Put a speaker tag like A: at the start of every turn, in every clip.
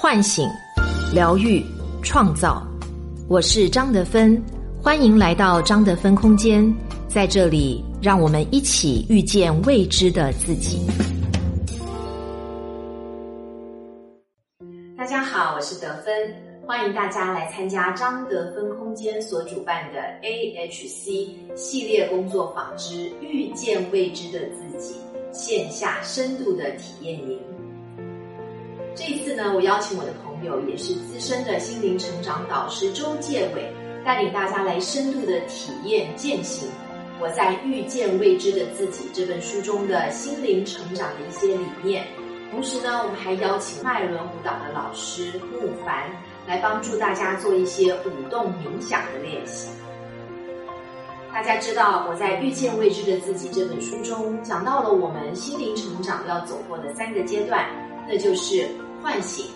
A: 唤醒、疗愈、创造。我是张德芬，欢迎来到张德芬空间。在这里，让我们一起遇见未知的自己。大家好，我是德芬，欢迎大家来参加张德芬空间所主办的 AHC 系列工作坊之遇见未知的自己线下深度的体验营。这一次呢，我邀请我的朋友，也是资深的心灵成长导师周介伟，带领大家来深度的体验践行我在《遇见未知的自己》这本书中的心灵成长的一些理念。同时呢，我们还邀请脉轮舞蹈的老师木凡来帮助大家做一些舞动冥想的练习。大家知道，我在《遇见未知的自己》这本书中讲到了我们心灵成长要走过的三个阶段，那就是。唤醒、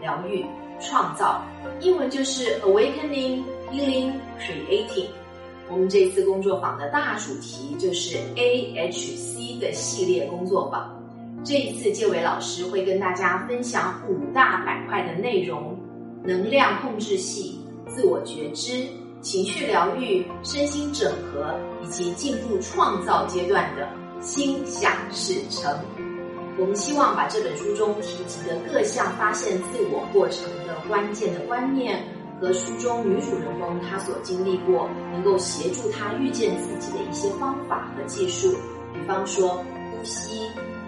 A: 疗愈、创造，英文就是 awakening, healing, creating。我们这次工作坊的大主题就是 AHC 的系列工作坊。这一次，介伟老师会跟大家分享五大板块的内容：能量控制系、自我觉知、情绪疗愈、身心整合，以及进入创造阶段的心想事成。我们希望把这本书中提及的各项发现自我过程的关键的观念，和书中女主人公她所经历过，能够协助她遇见自己的一些方法和技术，比方说呼吸、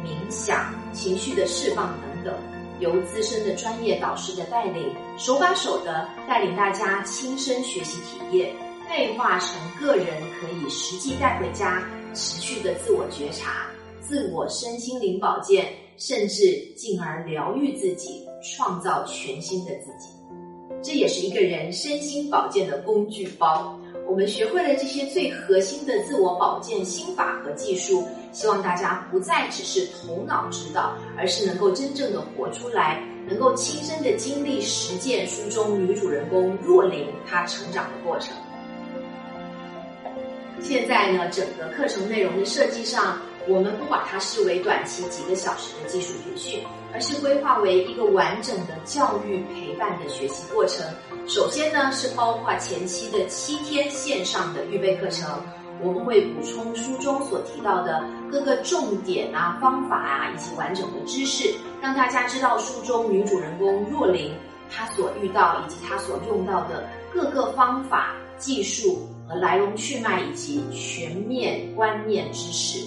A: 冥想、情绪的释放等等，由资深的专业导师的带领，手把手的带领大家亲身学习体验，内化成个人可以实际带回家，持续的自我觉察。自我身心灵保健，甚至进而疗愈自己，创造全新的自己。这也是一个人身心保健的工具包。我们学会了这些最核心的自我保健心法和技术，希望大家不再只是头脑知道，而是能够真正的活出来，能够亲身的经历实践书中女主人公若琳她成长的过程。现在呢，整个课程内容的设计上。我们不把它视为短期几个小时的技术培训，而是规划为一个完整的教育陪伴的学习过程。首先呢，是包括前期的七天线上的预备课程，我们会补充书中所提到的各个重点啊、方法啊以及完整的知识，让大家知道书中女主人公若琳她所遇到以及她所用到的各个方法、技术和来龙去脉以及全面观念知识。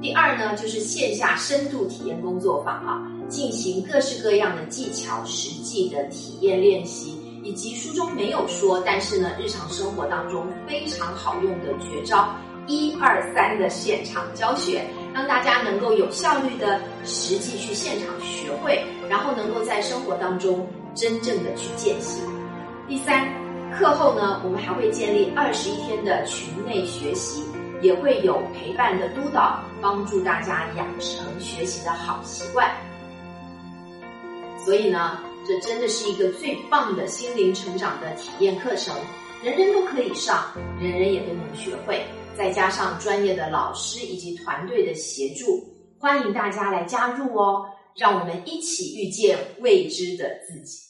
A: 第二呢，就是线下深度体验工作坊啊，进行各式各样的技巧、实际的体验练习，以及书中没有说，但是呢，日常生活当中非常好用的绝招一二三的现场教学，让大家能够有效率的实际去现场学会，然后能够在生活当中真正的去践行。第三，课后呢，我们还会建立二十一天的群内学习。也会有陪伴的督导，帮助大家养成学习的好习惯。所以呢，这真的是一个最棒的心灵成长的体验课程，人人都可以上，人人也都能学会。再加上专业的老师以及团队的协助，欢迎大家来加入哦！让我们一起遇见未知的自己。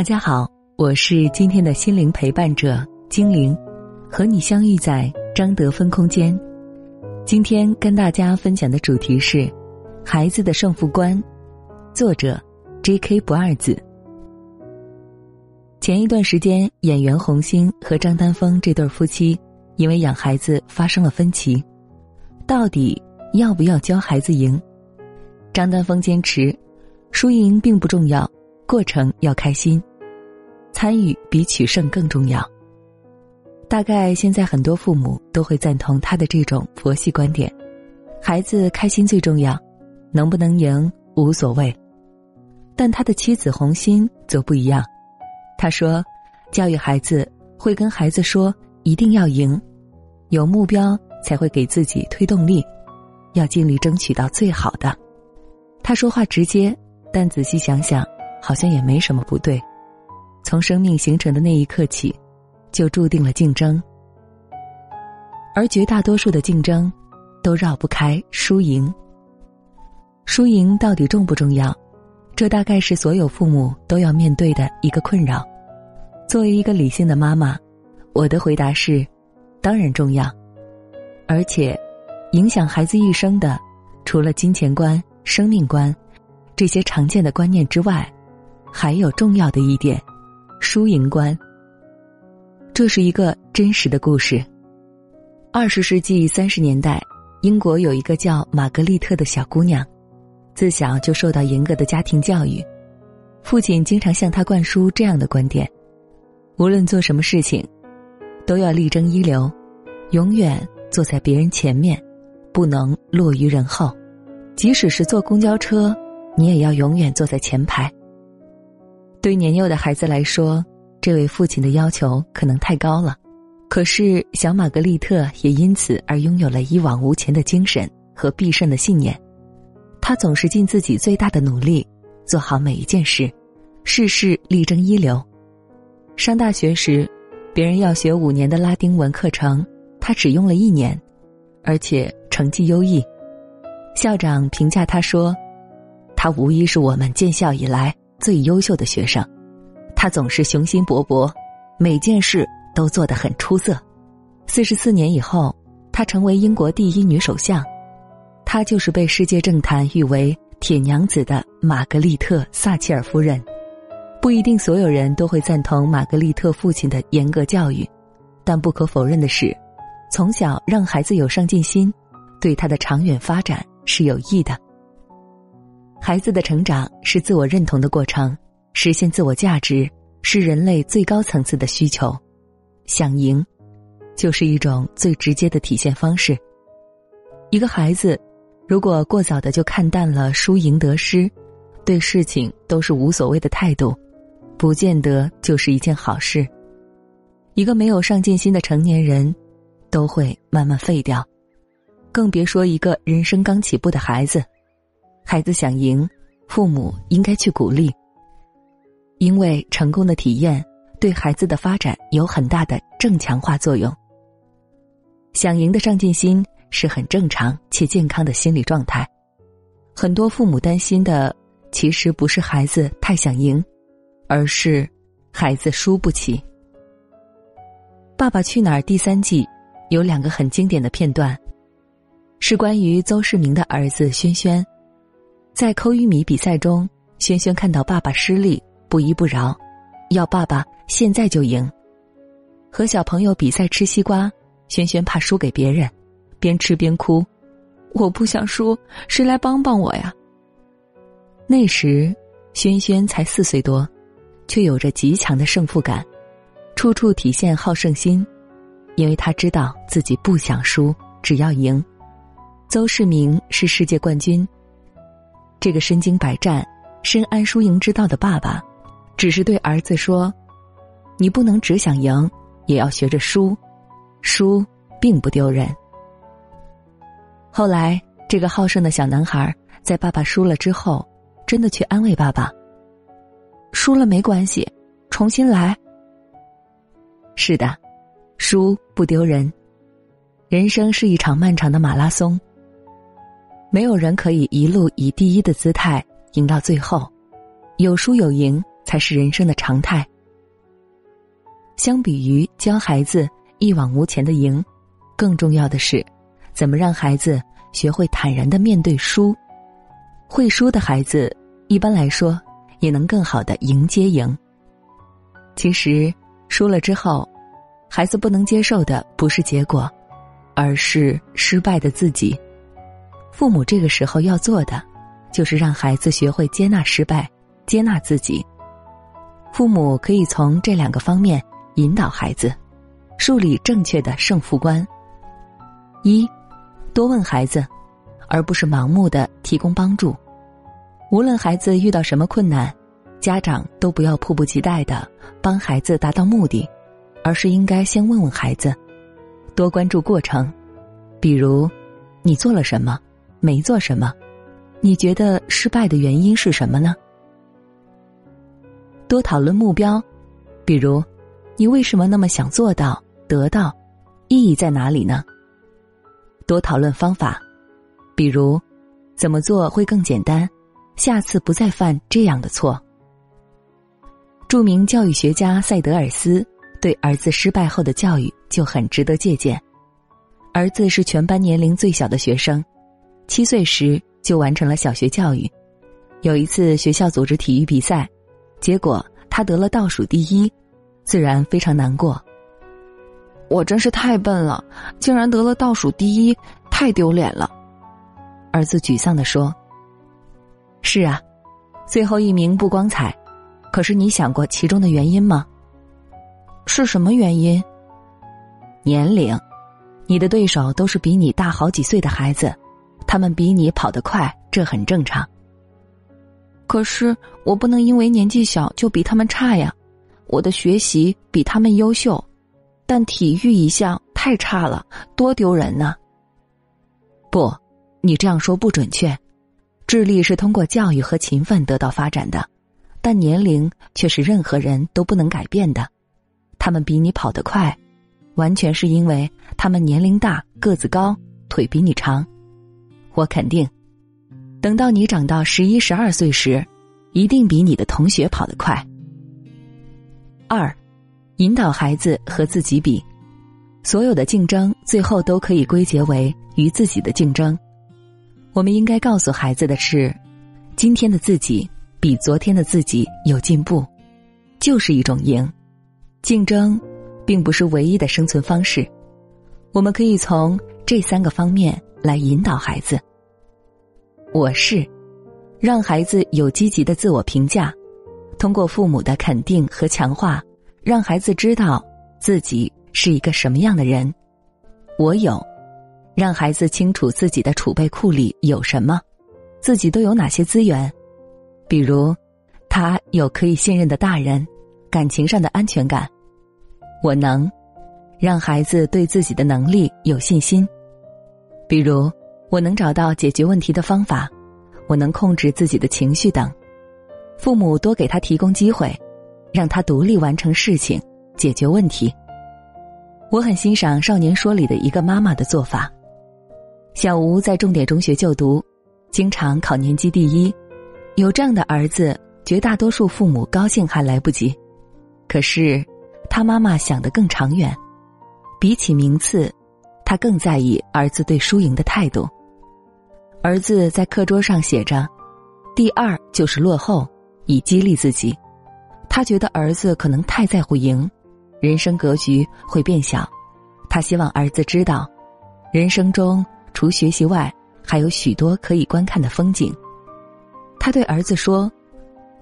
B: 大家好，我是今天的心灵陪伴者精灵，和你相遇在张德芬空间。今天跟大家分享的主题是《孩子的胜负观》，作者 J.K. 不二子。前一段时间，演员洪星和张丹峰这对夫妻因为养孩子发生了分歧，到底要不要教孩子赢？张丹峰坚持，输赢并不重要。过程要开心，参与比取胜更重要。大概现在很多父母都会赞同他的这种佛系观点：孩子开心最重要，能不能赢无所谓。但他的妻子红心则不一样，他说：“教育孩子会跟孩子说一定要赢，有目标才会给自己推动力，要尽力争取到最好的。”他说话直接，但仔细想想。好像也没什么不对，从生命形成的那一刻起，就注定了竞争。而绝大多数的竞争，都绕不开输赢。输赢到底重不重要？这大概是所有父母都要面对的一个困扰。作为一个理性的妈妈，我的回答是：当然重要。而且，影响孩子一生的，除了金钱观、生命观这些常见的观念之外，还有重要的一点——输赢观。这是一个真实的故事。二十世纪三十年代，英国有一个叫玛格丽特的小姑娘。自小就受到严格的家庭教育，父亲经常向他灌输这样的观点：无论做什么事情，都要力争一流，永远坐在别人前面，不能落于人后。即使是坐公交车，你也要永远坐在前排。对年幼的孩子来说，这位父亲的要求可能太高了。可是小玛格丽特也因此而拥有了一往无前的精神和必胜的信念。他总是尽自己最大的努力，做好每一件事，事事力争一流。上大学时，别人要学五年的拉丁文课程，他只用了一年，而且成绩优异。校长评价他说：“他无疑是我们建校以来最优秀的学生。他总是雄心勃勃，每件事都做得很出色。”四十四年以后，他成为英国第一女首相。她就是被世界政坛誉为“铁娘子”的玛格丽特·撒切尔夫人。不一定所有人都会赞同玛格丽特父亲的严格教育，但不可否认的是，从小让孩子有上进心，对他的长远发展是有益的。孩子的成长是自我认同的过程，实现自我价值是人类最高层次的需求。想赢，就是一种最直接的体现方式。一个孩子。如果过早的就看淡了输赢得失，对事情都是无所谓的态度，不见得就是一件好事。一个没有上进心的成年人，都会慢慢废掉，更别说一个人生刚起步的孩子。孩子想赢，父母应该去鼓励，因为成功的体验对孩子的发展有很大的正强化作用。想赢的上进心。是很正常且健康的心理状态。很多父母担心的，其实不是孩子太想赢，而是孩子输不起。《爸爸去哪儿》第三季有两个很经典的片段，是关于邹市明的儿子轩轩。在扣玉米比赛中，轩轩看到爸爸失利，不依不饶，要爸爸现在就赢。和小朋友比赛吃西瓜，轩轩怕输给别人。边吃边哭，我不想输，谁来帮帮我呀？那时，轩轩才四岁多，却有着极强的胜负感，处处体现好胜心，因为他知道自己不想输，只要赢。邹市明是世界冠军。这个身经百战、深谙输赢之道的爸爸，只是对儿子说：“你不能只想赢，也要学着输，输并不丢人。”后来，这个好胜的小男孩在爸爸输了之后，真的去安慰爸爸：“输了没关系，重新来。”是的，输不丢人。人生是一场漫长的马拉松，没有人可以一路以第一的姿态赢到最后，有输有赢才是人生的常态。相比于教孩子一往无前的赢，更重要的是。怎么让孩子学会坦然的面对输？会输的孩子，一般来说也能更好的迎接赢。其实，输了之后，孩子不能接受的不是结果，而是失败的自己。父母这个时候要做的，就是让孩子学会接纳失败，接纳自己。父母可以从这两个方面引导孩子，树立正确的胜负观。一。多问孩子，而不是盲目的提供帮助。无论孩子遇到什么困难，家长都不要迫不及待的帮孩子达到目的，而是应该先问问孩子，多关注过程。比如，你做了什么，没做什么，你觉得失败的原因是什么呢？多讨论目标，比如，你为什么那么想做到、得到，意义在哪里呢？多讨论方法，比如怎么做会更简单，下次不再犯这样的错。著名教育学家塞德尔斯对儿子失败后的教育就很值得借鉴。儿子是全班年龄最小的学生，七岁时就完成了小学教育。有一次学校组织体育比赛，结果他得了倒数第一，自然非常难过。
C: 我真是太笨了，竟然得了倒数第一，太丢脸了。
B: 儿子沮丧地说：“是啊，最后一名不光彩，可是你想过其中的原因吗？
C: 是什么原因？
B: 年龄，你的对手都是比你大好几岁的孩子，他们比你跑得快，这很正常。
C: 可是我不能因为年纪小就比他们差呀，我的学习比他们优秀。”但体育一项太差了，多丢人呢！
B: 不，你这样说不准确。智力是通过教育和勤奋得到发展的，但年龄却是任何人都不能改变的。他们比你跑得快，完全是因为他们年龄大、个子高、腿比你长。我肯定，等到你长到十一、十二岁时，一定比你的同学跑得快。二。引导孩子和自己比，所有的竞争最后都可以归结为与自己的竞争。我们应该告诉孩子的是，今天的自己比昨天的自己有进步，就是一种赢。竞争并不是唯一的生存方式，我们可以从这三个方面来引导孩子。我是让孩子有积极的自我评价，通过父母的肯定和强化。让孩子知道自己是一个什么样的人。我有，让孩子清楚自己的储备库里有什么，自己都有哪些资源。比如，他有可以信任的大人，感情上的安全感。我能让孩子对自己的能力有信心。比如，我能找到解决问题的方法，我能控制自己的情绪等。父母多给他提供机会。让他独立完成事情，解决问题。我很欣赏《少年说》里的一个妈妈的做法。小吴在重点中学就读，经常考年级第一。有这样的儿子，绝大多数父母高兴还来不及。可是，他妈妈想得更长远，比起名次，他更在意儿子对输赢的态度。儿子在课桌上写着：“第二就是落后”，以激励自己。他觉得儿子可能太在乎赢，人生格局会变小。他希望儿子知道，人生中除学习外，还有许多可以观看的风景。他对儿子说：“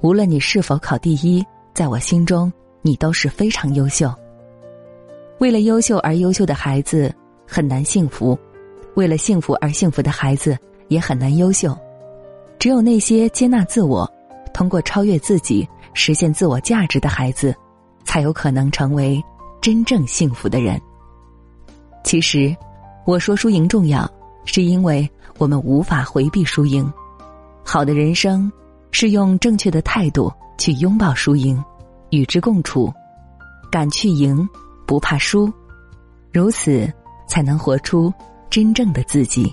B: 无论你是否考第一，在我心中，你都是非常优秀。为了优秀而优秀的孩子很难幸福，为了幸福而幸福的孩子也很难优秀。只有那些接纳自我，通过超越自己。”实现自我价值的孩子，才有可能成为真正幸福的人。其实，我说输赢重要，是因为我们无法回避输赢。好的人生是用正确的态度去拥抱输赢，与之共处，敢去赢，不怕输，如此才能活出真正的自己。